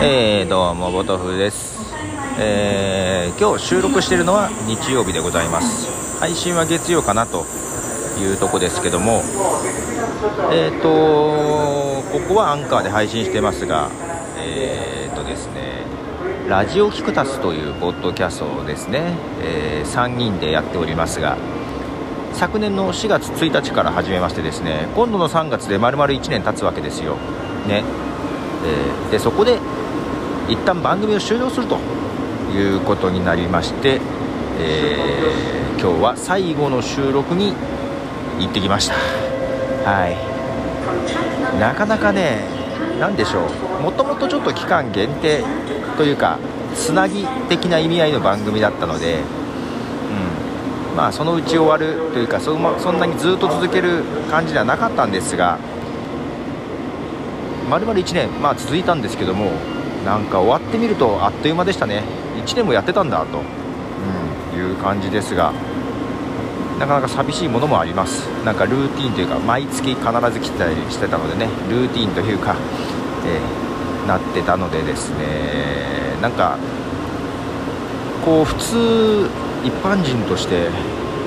えー、どうもボトフです、えー、今日収録しているのは日曜日でございます。配信は月曜かなというとこですけども。えっ、ー、とここはアンカーで配信してますがえっ、ー、とですねラジオキクタスというポッドキャストをですね、えー、3人でやっておりますが昨年の4月1日から始めましてですね今度の3月で丸々1年経つわけですよ。ね、えー、でそこで一旦番組を終了するということになりまして、えー、今日は最後の収録に行ってきました。はい。なかなかね何でしょう。もともとちょっと期間限定というかつなぎ的な意味合いの番組だったので、うん。まあ、そのうち終わるというかそそんなにずっと続ける感じではなかったんですが丸々1年、まあ、続いたんですけどもなんか終わってみるとあっという間でしたね。1年もやってたんだと、うん、いう感じですがなかなか寂しいものもあります。なんかルーティンというか毎月必ず来たりしてたのでねルーティンというか、えー、なってたのでですねなんかこう普通一般人として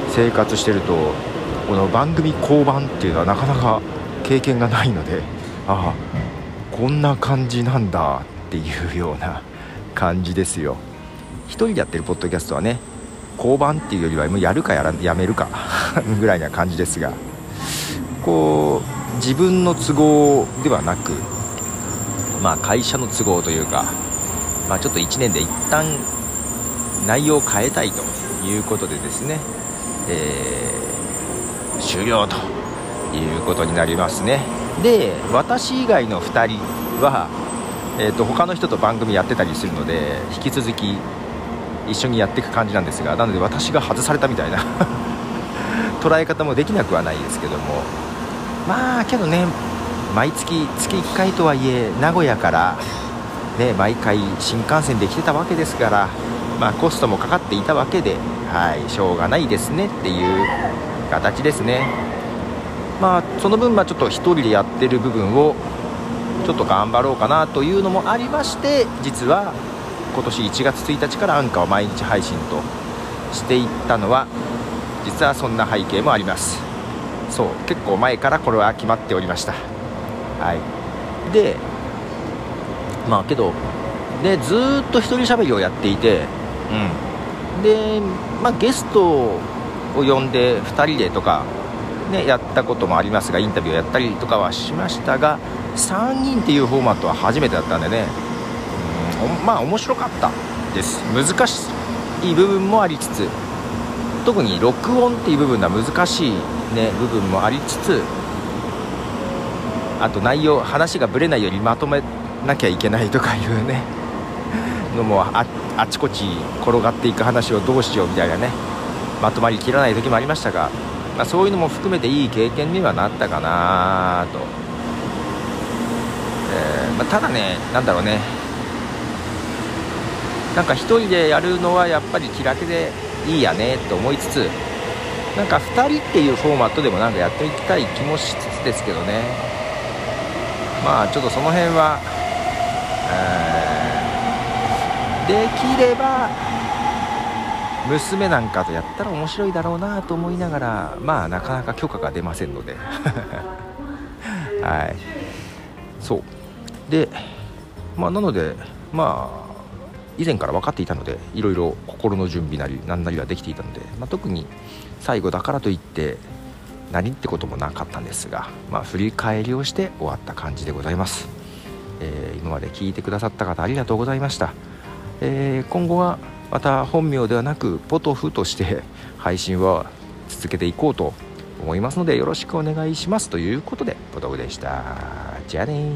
生活してるとこの番組降板っていうのはなかなか経験がないのでああこんな感じなんだっていうような感じですよ。1人でやってるポッドキャストはね交番っていうよりはもうやるかやらやめるか ぐらいな感じですがこう自分の都合ではなくまあ会社の都合というか、まあ、ちょっと1年で一旦内容を変えたいということでですね、えー、終了ということになりますね。で私以外の2人はえーと、他の人と番組やってたりするので引き続き一緒にやっていく感じなんですがなので私が外されたみたいな 捉え方もできなくはないですけども。まあけどね毎月月1回とはいえ名古屋からね毎回新幹線で来てたわけですからまあコストもかかっていたわけではいしょうがないですねっていう形ですね。まあその分まあちょっと1人でやってる部分をちょっと頑張ろうかなというのもありまして実は今年1月1日からアンカーを毎日配信としていったのは実はそんな背景もあります。そう結構前からこれは決まっておりました。はい。でまあけどでずっと一人喋りをやっていてうん。でまあゲストを呼んで2人でとかねやったこともありますがインタビューをやったりとかはしましたが3人っていうフォーマットは初めてだったんでねうんまあ面白かったです。難しい部分もありつつ特に録音っていう部分では難しい、ね、部分もありつつあと内容話がぶれないようにまとめなきゃいけないとかいうねのもああちこち転がっていく話をどうしようみたいなねまとまりきらない時もありましたが、まあ、そういうのも含めていい経験にはなったかなと。えー、まあ、ただね、なんだろうね、なんか1人でやるのはやっぱり気楽でいいやねと思いつつ、なんか2人っていうフォーマットでもなんかやっていきたい気もしつつですけどね、まあちょっとその辺は、えー、できれば、娘なんかとやったら面白いだろうなと思いながらまあなかなか許可が出ませんので。はい。そう。で、まあ、なので、まあ、以前から分かっていたのでいろいろ心の準備なり何なりはできていたので、まあ、特に最後だからといって何ってこともなかったんですが、まあ、振り返りをして終わった感じでございます、えー、今まで聞いてくださった方ありがとうございました、えー、今後はまた本名ではなくポトフとして配信は続けていこうと思いますのでよろしくお願いしますということでポトフでした。じゃあね